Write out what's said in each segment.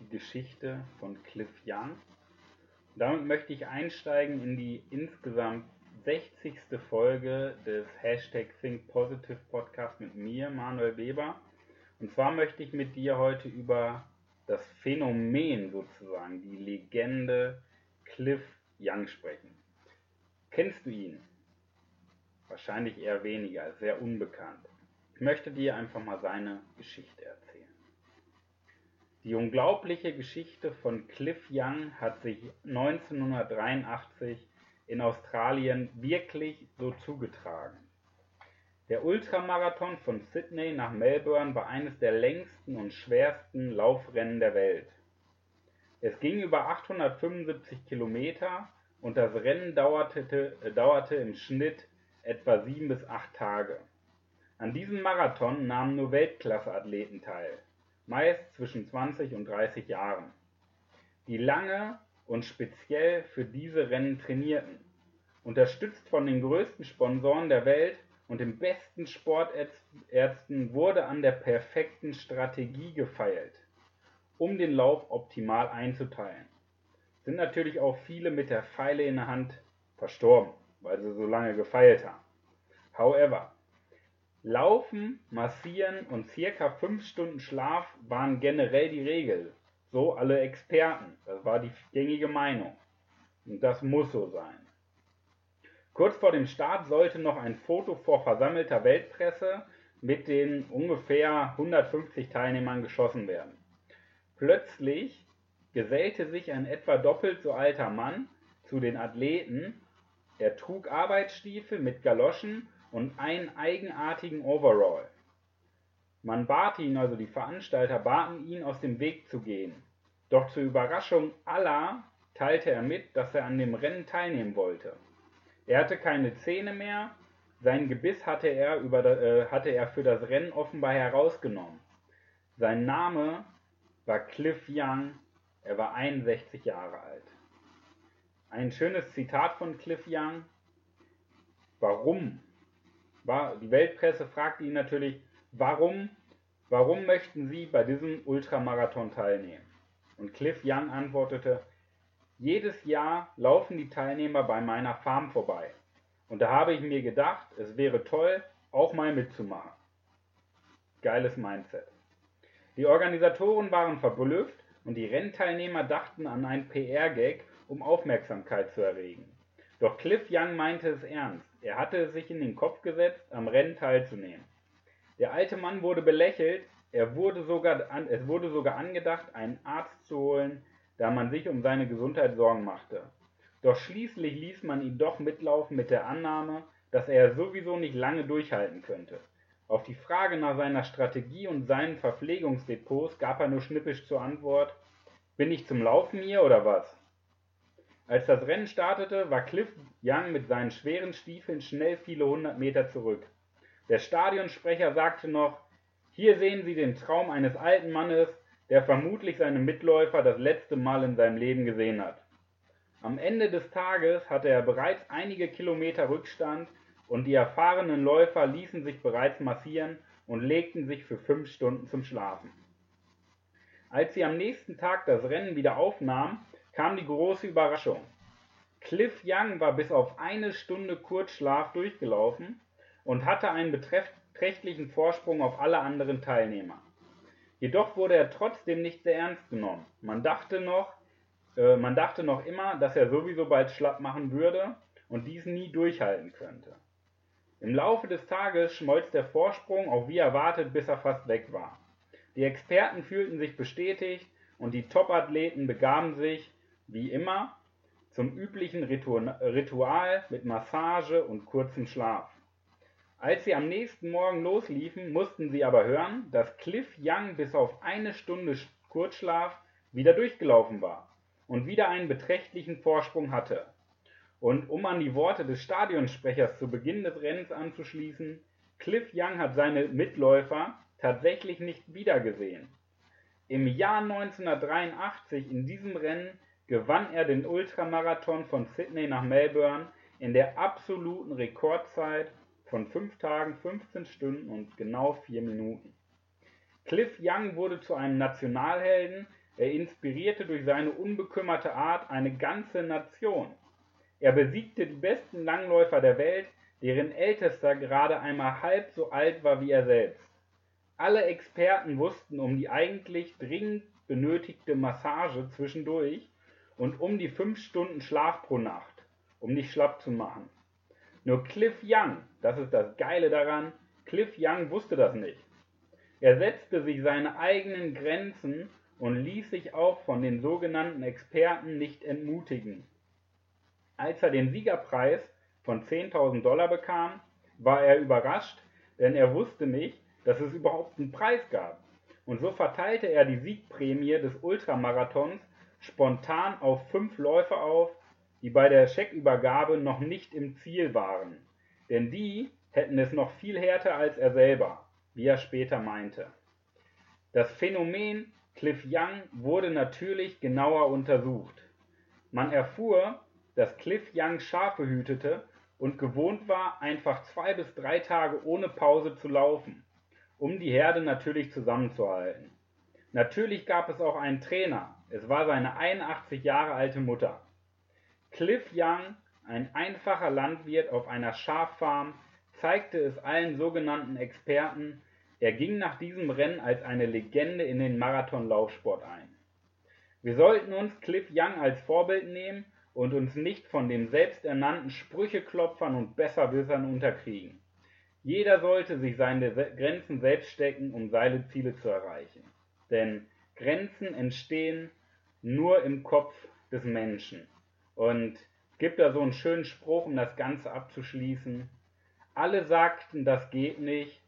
die Geschichte von Cliff Young? Damit möchte ich einsteigen in die insgesamt 60. Folge des Hashtag Think Positive Podcast mit mir, Manuel Weber. Und zwar möchte ich mit dir heute über das Phänomen sozusagen, die Legende Cliff Young sprechen. Kennst du ihn? Wahrscheinlich eher weniger, sehr unbekannt. Ich möchte dir einfach mal seine Geschichte erzählen. Die unglaubliche Geschichte von Cliff Young hat sich 1983 in Australien wirklich so zugetragen. Der Ultramarathon von Sydney nach Melbourne war eines der längsten und schwersten Laufrennen der Welt. Es ging über 875 Kilometer und das Rennen dauerte, äh, dauerte im Schnitt etwa sieben bis acht Tage. An diesem Marathon nahmen nur Weltklasseathleten teil, meist zwischen 20 und 30 Jahren, die lange und speziell für diese Rennen trainierten. Unterstützt von den größten Sponsoren der Welt und den besten Sportärzten wurde an der perfekten Strategie gefeilt, um den Lauf optimal einzuteilen. Sind natürlich auch viele mit der Pfeile in der Hand verstorben, weil sie so lange gefeilt haben. However, Laufen, Massieren und circa 5 Stunden Schlaf waren generell die Regel. So alle Experten. Das war die gängige Meinung. Und das muss so sein. Kurz vor dem Start sollte noch ein Foto vor versammelter Weltpresse mit den ungefähr 150 Teilnehmern geschossen werden. Plötzlich gesellte sich ein etwa doppelt so alter Mann zu den Athleten. Er trug Arbeitsstiefel mit Galoschen und einen eigenartigen Overall. Man bat ihn, also die Veranstalter baten ihn, aus dem Weg zu gehen. Doch zur Überraschung aller teilte er mit, dass er an dem Rennen teilnehmen wollte. Er hatte keine Zähne mehr, sein Gebiss hatte er, über, äh, hatte er für das Rennen offenbar herausgenommen. Sein Name war Cliff Young, er war 61 Jahre alt. Ein schönes Zitat von Cliff Young. Warum die Weltpresse fragte ihn natürlich, warum, warum möchten Sie bei diesem Ultramarathon teilnehmen? Und Cliff Young antwortete, jedes Jahr laufen die Teilnehmer bei meiner Farm vorbei. Und da habe ich mir gedacht, es wäre toll, auch mal mitzumachen. Geiles Mindset. Die Organisatoren waren verblüfft und die Rennteilnehmer dachten an einen PR-Gag, um Aufmerksamkeit zu erregen. Doch Cliff Young meinte es ernst. Er hatte es sich in den Kopf gesetzt, am Rennen teilzunehmen. Der alte Mann wurde belächelt, er wurde sogar es wurde sogar angedacht, einen Arzt zu holen, da man sich um seine Gesundheit Sorgen machte. Doch schließlich ließ man ihn doch mitlaufen mit der Annahme, dass er sowieso nicht lange durchhalten könnte. Auf die Frage nach seiner Strategie und seinen Verpflegungsdepots gab er nur schnippisch zur Antwort: Bin ich zum Laufen hier oder was? Als das Rennen startete, war Cliff Young mit seinen schweren Stiefeln schnell viele hundert Meter zurück. Der Stadionsprecher sagte noch: Hier sehen Sie den Traum eines alten Mannes, der vermutlich seine Mitläufer das letzte Mal in seinem Leben gesehen hat. Am Ende des Tages hatte er bereits einige Kilometer Rückstand und die erfahrenen Läufer ließen sich bereits massieren und legten sich für fünf Stunden zum Schlafen. Als sie am nächsten Tag das Rennen wieder aufnahmen, kam die große Überraschung. Cliff Young war bis auf eine Stunde Kurzschlaf durchgelaufen und hatte einen beträchtlichen Vorsprung auf alle anderen Teilnehmer. Jedoch wurde er trotzdem nicht sehr ernst genommen. Man dachte noch, äh, man dachte noch immer, dass er sowieso bald schlapp machen würde und dies nie durchhalten könnte. Im Laufe des Tages schmolz der Vorsprung auch wie erwartet, bis er fast weg war. Die Experten fühlten sich bestätigt und die Topathleten begaben sich wie immer, zum üblichen Ritual mit Massage und kurzem Schlaf. Als sie am nächsten Morgen losliefen, mussten sie aber hören, dass Cliff Young bis auf eine Stunde Kurzschlaf wieder durchgelaufen war und wieder einen beträchtlichen Vorsprung hatte. Und um an die Worte des Stadionsprechers zu Beginn des Rennens anzuschließen, Cliff Young hat seine Mitläufer tatsächlich nicht wiedergesehen. Im Jahr 1983 in diesem Rennen gewann er den Ultramarathon von Sydney nach Melbourne in der absoluten Rekordzeit von 5 Tagen, 15 Stunden und genau 4 Minuten. Cliff Young wurde zu einem Nationalhelden, er inspirierte durch seine unbekümmerte Art eine ganze Nation. Er besiegte die besten Langläufer der Welt, deren ältester gerade einmal halb so alt war wie er selbst. Alle Experten wussten um die eigentlich dringend benötigte Massage zwischendurch und um die fünf Stunden Schlaf pro Nacht, um dich schlapp zu machen. Nur Cliff Young, das ist das Geile daran, Cliff Young wusste das nicht. Er setzte sich seine eigenen Grenzen und ließ sich auch von den sogenannten Experten nicht entmutigen. Als er den Siegerpreis von 10.000 Dollar bekam, war er überrascht, denn er wusste nicht, dass es überhaupt einen Preis gab. Und so verteilte er die Siegprämie des Ultramarathons spontan auf fünf Läufer auf, die bei der Scheckübergabe noch nicht im Ziel waren. Denn die hätten es noch viel härter als er selber, wie er später meinte. Das Phänomen Cliff Young wurde natürlich genauer untersucht. Man erfuhr, dass Cliff Young Schafe hütete und gewohnt war, einfach zwei bis drei Tage ohne Pause zu laufen, um die Herde natürlich zusammenzuhalten. Natürlich gab es auch einen Trainer, es war seine 81 Jahre alte Mutter. Cliff Young, ein einfacher Landwirt auf einer Schaffarm, zeigte es allen sogenannten Experten, er ging nach diesem Rennen als eine Legende in den Marathonlaufsport ein. Wir sollten uns Cliff Young als Vorbild nehmen und uns nicht von den selbsternannten Sprücheklopfern und Besserwissern unterkriegen. Jeder sollte sich seine Grenzen selbst stecken, um seine Ziele zu erreichen. Denn Grenzen entstehen nur im Kopf des Menschen. Und gibt da so einen schönen Spruch, um das Ganze abzuschließen. Alle sagten, das geht nicht,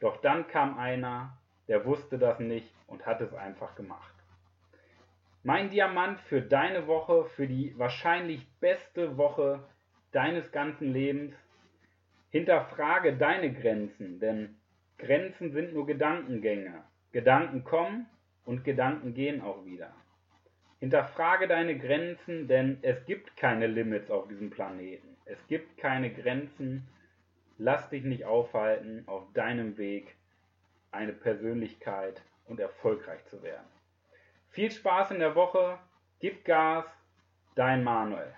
doch dann kam einer, der wusste das nicht und hat es einfach gemacht. Mein Diamant für deine Woche, für die wahrscheinlich beste Woche deines ganzen Lebens. Hinterfrage deine Grenzen, denn Grenzen sind nur Gedankengänge. Gedanken kommen und Gedanken gehen auch wieder. Hinterfrage deine Grenzen, denn es gibt keine Limits auf diesem Planeten. Es gibt keine Grenzen. Lass dich nicht aufhalten auf deinem Weg, eine Persönlichkeit und erfolgreich zu werden. Viel Spaß in der Woche, gib Gas, dein Manuel.